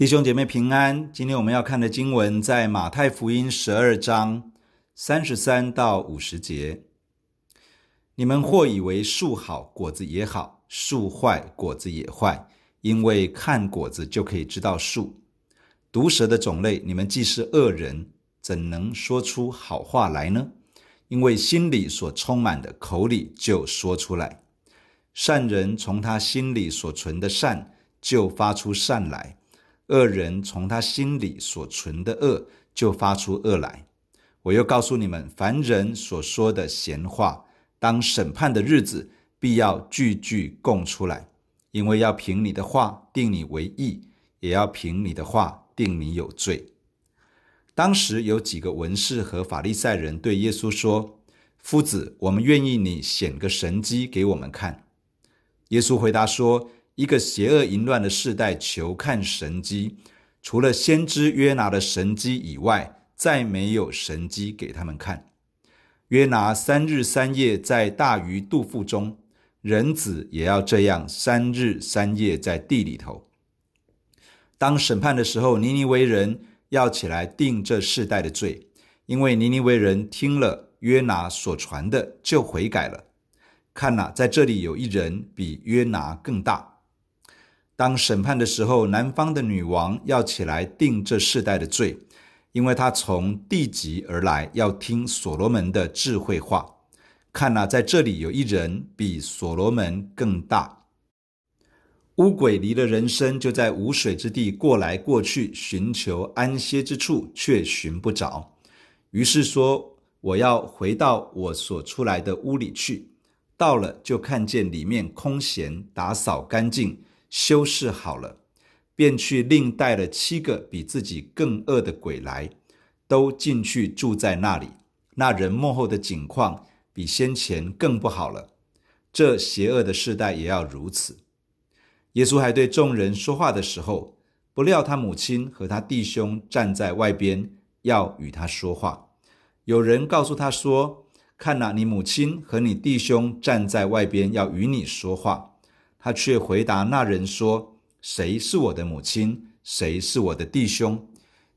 弟兄姐妹平安，今天我们要看的经文在马太福音十二章三十三到五十节。你们或以为树好，果子也好；树坏，果子也坏，因为看果子就可以知道树。毒蛇的种类，你们既是恶人，怎能说出好话来呢？因为心里所充满的，口里就说出来。善人从他心里所存的善，就发出善来。恶人从他心里所存的恶，就发出恶来。我又告诉你们，凡人所说的闲话，当审判的日子，必要句句供出来，因为要凭你的话定你为义，也要凭你的话定你有罪。当时有几个文士和法利赛人对耶稣说：“夫子，我们愿意你显个神迹给我们看。”耶稣回答说。一个邪恶淫乱的世代求看神迹，除了先知约拿的神迹以外，再没有神迹给他们看。约拿三日三夜在大鱼肚腹中，人子也要这样三日三夜在地里头。当审判的时候，尼尼微人要起来定这世代的罪，因为尼尼微人听了约拿所传的，就悔改了。看哪，在这里有一人比约拿更大。当审判的时候，南方的女王要起来定这世代的罪，因为她从地极而来，要听所罗门的智慧话。看呐，在这里有一人比所罗门更大。乌鬼离了人身，就在无水之地过来过去，寻求安歇之处，却寻不着。于是说：“我要回到我所出来的屋里去。”到了，就看见里面空闲，打扫干净。修饰好了，便去另带了七个比自己更恶的鬼来，都进去住在那里。那人幕后的景况比先前更不好了。这邪恶的世代也要如此。耶稣还对众人说话的时候，不料他母亲和他弟兄站在外边，要与他说话。有人告诉他说：“看哪，你母亲和你弟兄站在外边，要与你说话。”他却回答那人说：“谁是我的母亲？谁是我的弟兄？”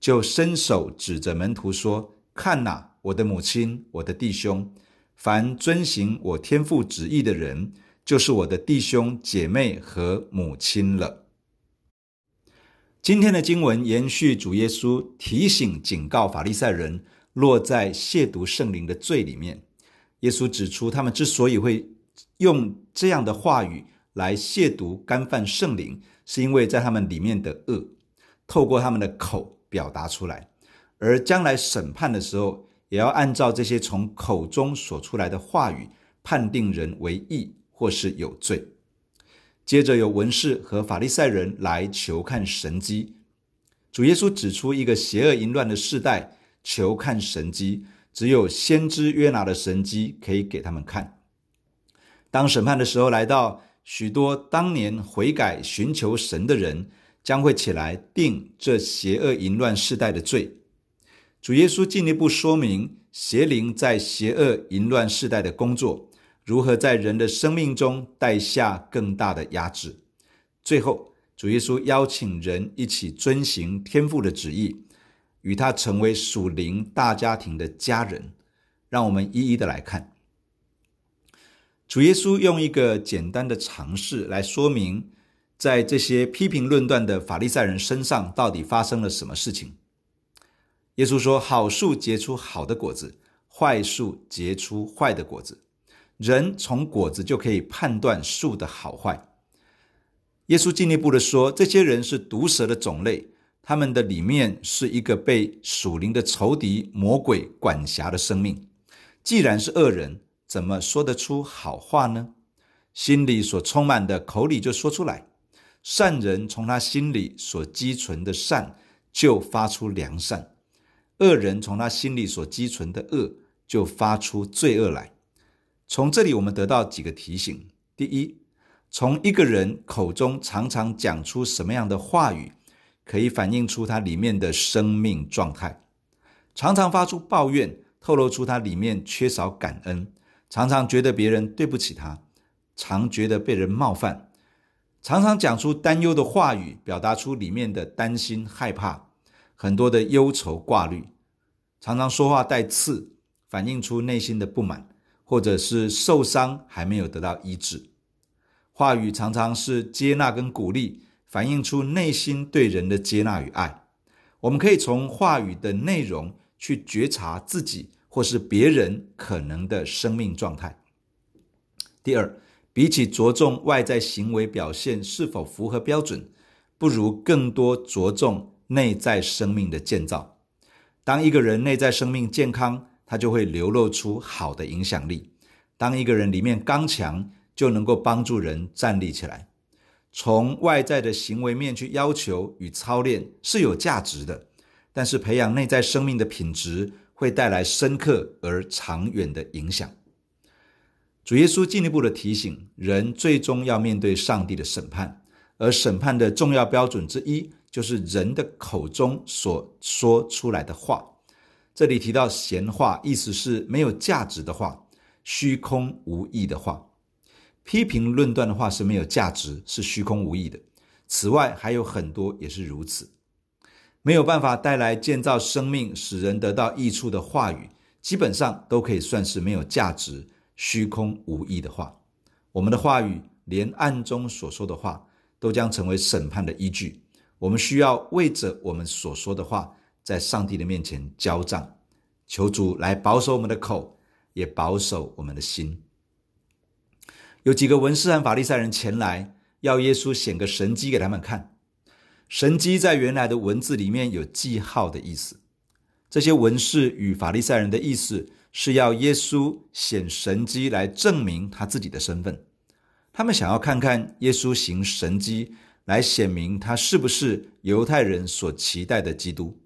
就伸手指着门徒说：“看哪，我的母亲，我的弟兄！凡遵行我天父旨意的人，就是我的弟兄姐妹和母亲了。”今天的经文延续主耶稣提醒警告法利赛人落在亵渎圣灵的罪里面。耶稣指出，他们之所以会用这样的话语，来亵渎干犯圣灵，是因为在他们里面的恶，透过他们的口表达出来，而将来审判的时候，也要按照这些从口中所出来的话语，判定人为义或是有罪。接着有文士和法利赛人来求看神迹，主耶稣指出一个邪恶淫乱的世代求看神迹，只有先知约拿的神迹可以给他们看。当审判的时候来到，许多当年悔改寻求神的人，将会起来定这邪恶淫乱世代的罪。主耶稣进一步说明邪灵在邪恶淫乱世代的工作，如何在人的生命中带下更大的压制。最后，主耶稣邀请人一起遵行天父的旨意，与他成为属灵大家庭的家人。让我们一一的来看。主耶稣用一个简单的尝试来说明，在这些批评论断的法利赛人身上到底发生了什么事情。耶稣说：“好树结出好的果子，坏树结出坏的果子。人从果子就可以判断树的好坏。”耶稣进一步的说：“这些人是毒蛇的种类，他们的里面是一个被属灵的仇敌魔鬼管辖的生命。既然是恶人。”怎么说得出好话呢？心里所充满的，口里就说出来。善人从他心里所积存的善，就发出良善；恶人从他心里所积存的恶，就发出罪恶来。从这里，我们得到几个提醒：第一，从一个人口中常常讲出什么样的话语，可以反映出他里面的生命状态。常常发出抱怨，透露出他里面缺少感恩。常常觉得别人对不起他，常觉得被人冒犯，常常讲出担忧的话语，表达出里面的担心、害怕，很多的忧愁挂虑。常常说话带刺，反映出内心的不满，或者是受伤还没有得到医治。话语常常是接纳跟鼓励，反映出内心对人的接纳与爱。我们可以从话语的内容去觉察自己或是别人可能的生命状态。第二，比起着重外在行为表现是否符合标准，不如更多着重内在生命的建造。当一个人内在生命健康，他就会流露出好的影响力。当一个人里面刚强，就能够帮助人站立起来。从外在的行为面去要求与操练是有价值的，但是培养内在生命的品质会带来深刻而长远的影响。主耶稣进一步的提醒，人最终要面对上帝的审判，而审判的重要标准之一就是人的口中所说出来的话。这里提到闲话，意思是没有价值的话，虚空无益的话。批评论断的话是没有价值，是虚空无益的。此外，还有很多也是如此，没有办法带来建造生命、使人得到益处的话语，基本上都可以算是没有价值、虚空无益的话。我们的话语，连暗中所说的话，都将成为审判的依据。我们需要为着我们所说的话，在上帝的面前交账，求主来保守我们的口，也保守我们的心。有几个文士和法利赛人前来，要耶稣显个神迹给他们看。神迹在原来的文字里面有记号的意思。这些文士与法利赛人的意思是要耶稣显神迹来证明他自己的身份。他们想要看看耶稣行神迹，来显明他是不是犹太人所期待的基督。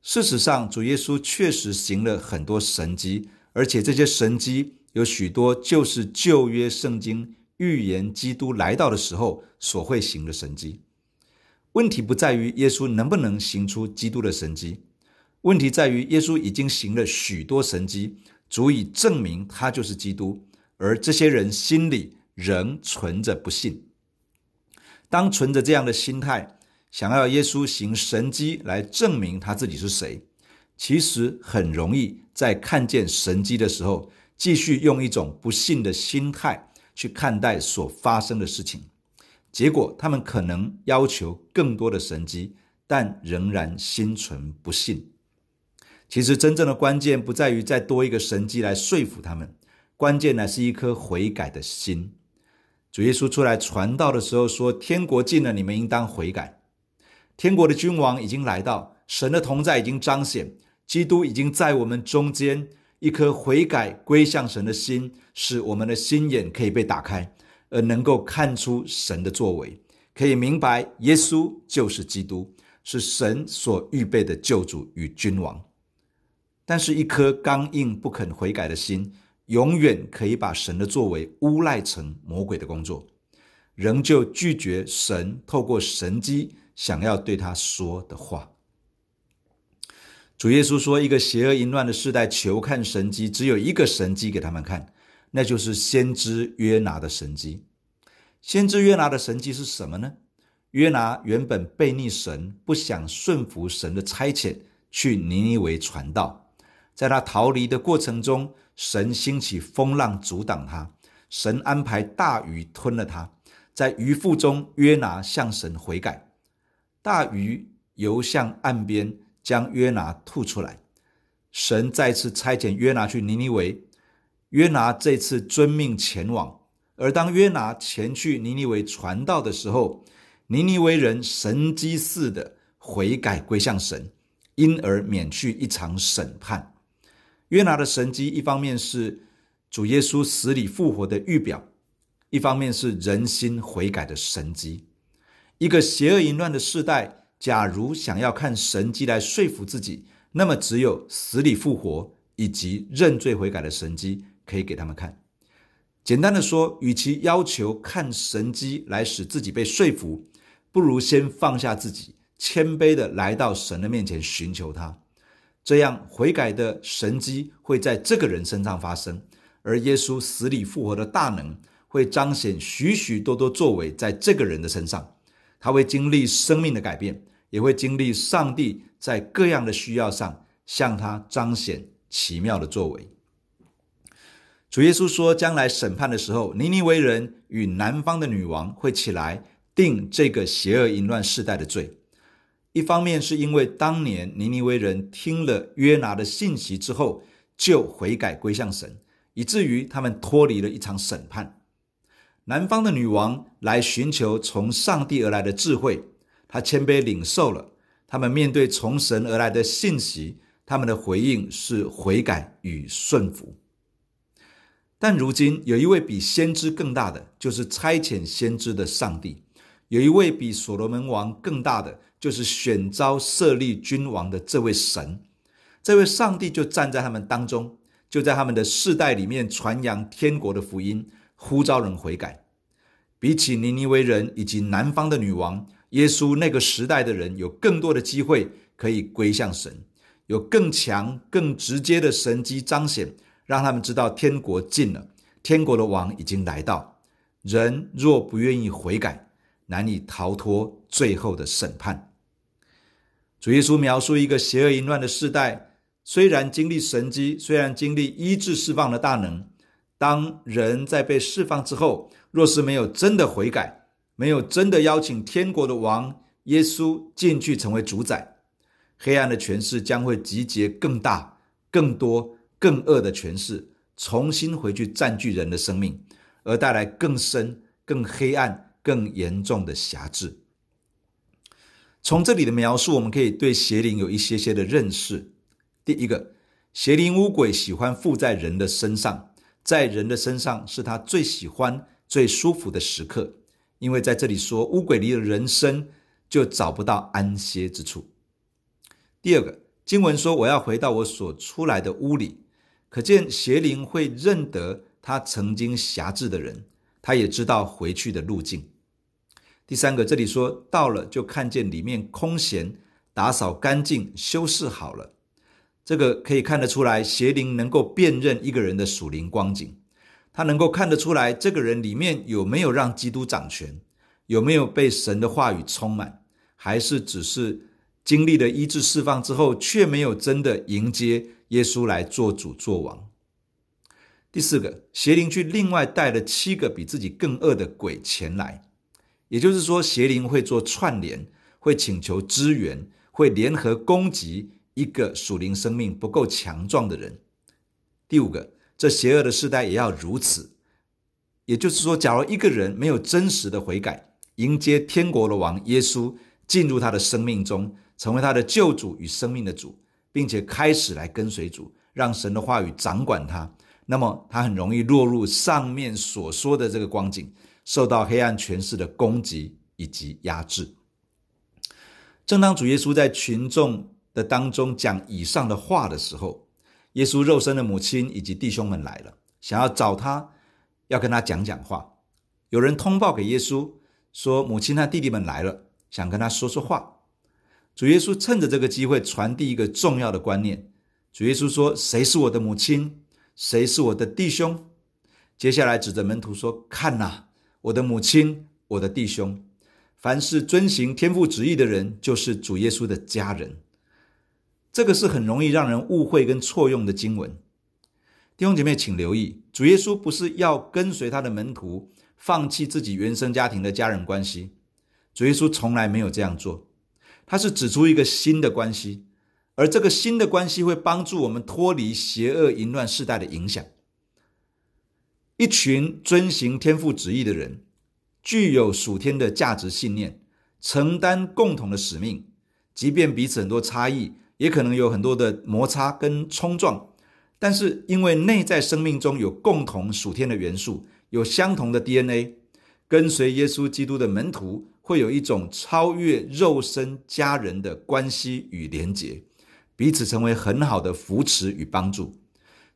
事实上，主耶稣确实行了很多神迹，而且这些神迹。有许多就是旧约圣经预言基督来到的时候所会行的神迹。问题不在于耶稣能不能行出基督的神迹，问题在于耶稣已经行了许多神迹，足以证明他就是基督，而这些人心里仍存着不信。当存着这样的心态，想要耶稣行神迹来证明他自己是谁，其实很容易在看见神迹的时候，继续用一种不信的心态去看待所发生的事情，结果他们可能要求更多的神迹，但仍然心存不信。其实真正的关键不在于再多一个神迹来说服他们，关键乃是一颗悔改的心。主耶稣出来传道的时候说：“天国近了，你们应当悔改。天国的君王已经来到，神的同在已经彰显，基督已经在我们中间。”一颗悔改归向神的心，使我们的心眼可以被打开，而能够看出神的作为，可以明白耶稣就是基督，是神所预备的救主与君王。但是，一颗刚硬不肯悔改的心，永远可以把神的作为诬赖成魔鬼的工作，仍旧拒绝神透过神迹想要对他说的话。主耶稣说：“一个邪恶淫乱的世代求看神迹，只有一个神迹给他们看，那就是先知约拿的神迹。先知约拿的神迹是什么呢？约拿原本悖逆神，不想顺服神的差遣，去尼尼微传道。在他逃离的过程中，神兴起风浪阻挡他，神安排大鱼吞了他。在鱼腹中，约拿向神悔改，大鱼游向岸边。”将约拿吐出来，神再次差遣约拿去尼尼微，约拿这次遵命前往。而当约拿前去尼尼微传道的时候，尼尼微人神迹似的悔改归向神，因而免去一场审判。约拿的神迹，一方面是主耶稣死里复活的预表，一方面是人心悔改的神迹。一个邪恶淫乱的世代。假如想要看神迹来说服自己，那么只有死里复活以及认罪悔改的神迹可以给他们看。简单的说，与其要求看神迹来使自己被说服，不如先放下自己，谦卑的来到神的面前寻求他。这样悔改的神迹会在这个人身上发生，而耶稣死里复活的大能会彰显许许多多作为在这个人的身上，他会经历生命的改变，也会经历上帝在各样的需要上向他彰显奇妙的作为。主耶稣说，将来审判的时候，尼尼微人与南方的女王会起来定这个邪恶淫乱世代的罪。一方面是因为当年尼尼微人听了约拿的信息之后，就悔改归向神，以至于他们脱离了一场审判。南方的女王来寻求从上帝而来的智慧，她谦卑领受了。他们面对从神而来的信息，他们的回应是悔改与顺服。但如今有一位比先知更大的，就是差遣先知的上帝；有一位比所罗门王更大的。就是选召设立君王的这位神，这位上帝就站在他们当中，就在他们的世代里面传扬天国的福音，呼召人悔改。比起尼尼微人以及南方的女王，耶稣那个时代的人有更多的机会可以归向神，有更强、更直接的神迹彰显，让他们知道天国近了，天国的王已经来到。人若不愿意悔改，难以逃脱最后的审判。主耶稣描述一个邪恶淫乱的世代，虽然经历神迹，虽然经历医治释放的大能，当人在被释放之后，若是没有真的悔改，没有真的邀请天国的王耶稣进去成为主宰，黑暗的权势将会集结更大、更多、更恶的权势，重新回去占据人的生命，而带来更深、更黑暗、更严重的辖制。从这里的描述，我们可以对邪灵有一些些的认识。第一个，邪灵乌鬼喜欢附在人的身上，在人的身上是他最喜欢、最舒服的时刻，因为在这里说乌鬼离了人身，就找不到安歇之处。第二个，经文说我要回到我所出来的屋里，可见邪灵会认得他曾经辖制的人，他也知道回去的路径。第三个，这里说到了，就看见里面空闲，打扫干净，修饰好了。这个可以看得出来，邪灵能够辨认一个人的属灵光景，他能够看得出来，这个人里面有没有让基督掌权，有没有被神的话语充满，还是只是经历了医治释放之后，却没有真的迎接耶稣来做主做王。第四个，邪灵去另外带了七个比自己更恶的鬼前来。也就是说，邪灵会做串联，会请求支援，会联合攻击一个属灵生命不够强壮的人。第五个，这邪恶的世代也要如此。也就是说，假如一个人没有真实的悔改，迎接天国的王耶稣进入他的生命中，成为他的救主与生命的主，并且开始来跟随主，让神的话语掌管他，那么他很容易落入上面所说的这个光景。受到黑暗权势的攻击以及压制。正当主耶稣在群众的当中讲以上的话的时候，耶稣肉身的母亲以及弟兄们来了，想要找他，要跟他讲讲话。有人通报给耶稣说，母亲和弟弟们来了，想跟他说说话。主耶稣趁着这个机会传递一个重要的观念。主耶稣说：“谁是我的母亲？谁是我的弟兄？”接下来指着门徒说：“看哪。”我的母亲，我的弟兄，凡是遵行天父旨意的人，就是主耶稣的家人。这个是很容易让人误会跟错用的经文。弟兄姐妹，请留意，主耶稣不是要跟随他的门徒放弃自己原生家庭的家人关系，主耶稣从来没有这样做。他是指出一个新的关系，而这个新的关系会帮助我们脱离邪恶淫乱世代的影响。一群遵行天父旨意的人，具有属天的价值信念，承担共同的使命，即便彼此很多差异，也可能有很多的摩擦跟冲撞，但是因为内在生命中有共同属天的元素，有相同的 DNA，跟随耶稣基督的门徒会有一种超越肉身家人的关系与连结，彼此成为很好的扶持与帮助。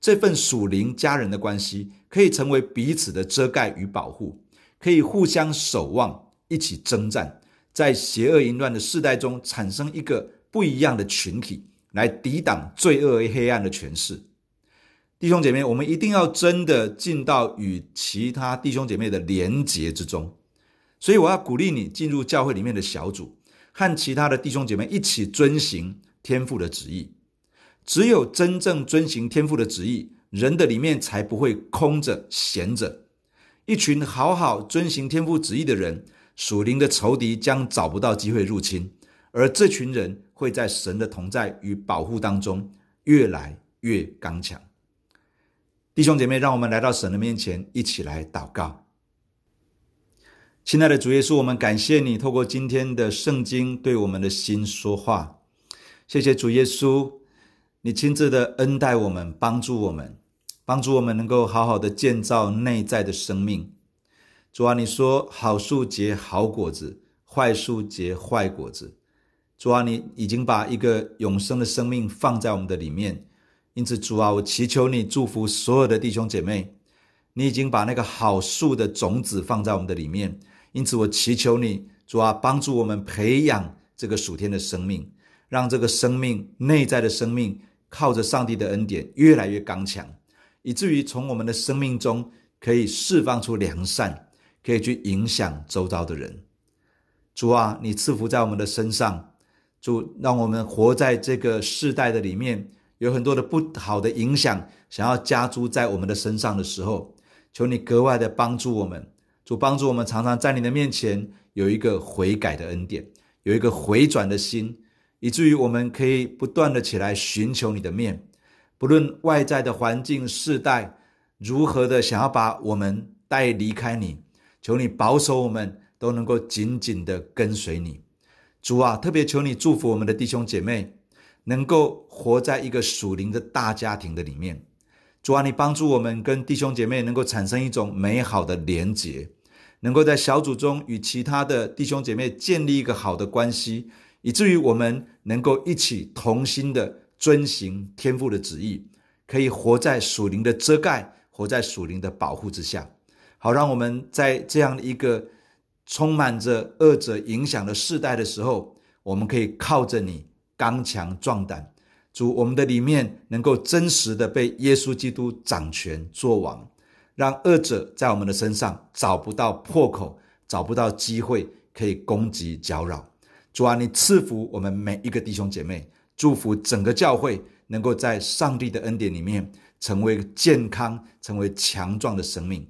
这份属灵家人的关系可以成为彼此的遮盖与保护，可以互相守望，一起征战，在邪恶淫乱的世代中产生一个不一样的群体，来抵挡罪恶与黑暗的权势。弟兄姐妹，我们一定要真的进到与其他弟兄姐妹的连结之中。所以，我要鼓励你进入教会里面的小组，和其他的弟兄姐妹一起遵行天父的旨意。只有真正遵行天父的旨意，人的里面才不会空着闲着。一群好好遵行天父旨意的人，属灵的仇敌将找不到机会入侵，而这群人会在神的同在与保护当中越来越刚强。弟兄姐妹，让我们来到神的面前，一起来祷告。亲爱的主耶稣，我们感谢你透过今天的圣经对我们的心说话。谢谢主耶稣，你亲自的恩待我们，帮助我们，帮助我们能够好好的建造内在的生命。主啊，你说好树结好果子，坏树结坏果子。主啊，你已经把一个永生的生命放在我们的里面。因此，主啊，我祈求你祝福所有的弟兄姐妹。你已经把那个好树的种子放在我们的里面，因此我祈求你，主啊，帮助我们培养这个属天的生命，让这个生命内在的生命靠着上帝的恩典越来越刚强，以至于从我们的生命中可以释放出良善，可以去影响周遭的人。主啊，你赐福在我们的身上，主，让我们活在这个世代的里面。有很多的不好的影响，想要加诸在我们的身上的时候，求你格外的帮助我们，主帮助我们，常常在你的面前有一个悔改的恩典，有一个回转的心，以至于我们可以不断的起来寻求你的面，不论外在的环境世代如何的想要把我们带离开你，求你保守我们都能够紧紧的跟随你，主啊，特别求你祝福我们的弟兄姐妹。能够活在一个属灵的大家庭的里面，主啊，你帮助我们跟弟兄姐妹能够产生一种美好的连结，能够在小组中与其他的弟兄姐妹建立一个好的关系，以至于我们能够一起同心的遵行天父的旨意，可以活在属灵的遮盖，活在属灵的保护之下，好让我们在这样一个充满着恶者影响的世代的时候，我们可以靠着你。刚强壮胆，主，我们的里面能够真实的被耶稣基督掌权作王，让恶者在我们的身上找不到破口，找不到机会可以攻击搅扰。主啊，你赐福我们每一个弟兄姐妹，祝福整个教会能够在上帝的恩典里面成为健康、成为强壮的生命，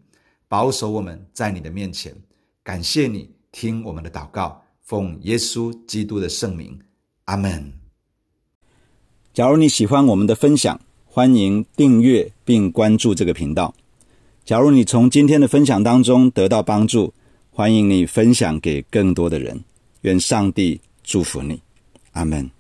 保守我们在你的面前。感谢你听我们的祷告，奉耶稣基督的圣名。阿门。假如你喜欢我们的分享，欢迎订阅并关注这个频道。假如你从今天的分享当中得到帮助，欢迎你分享给更多的人。愿上帝祝福你。阿门。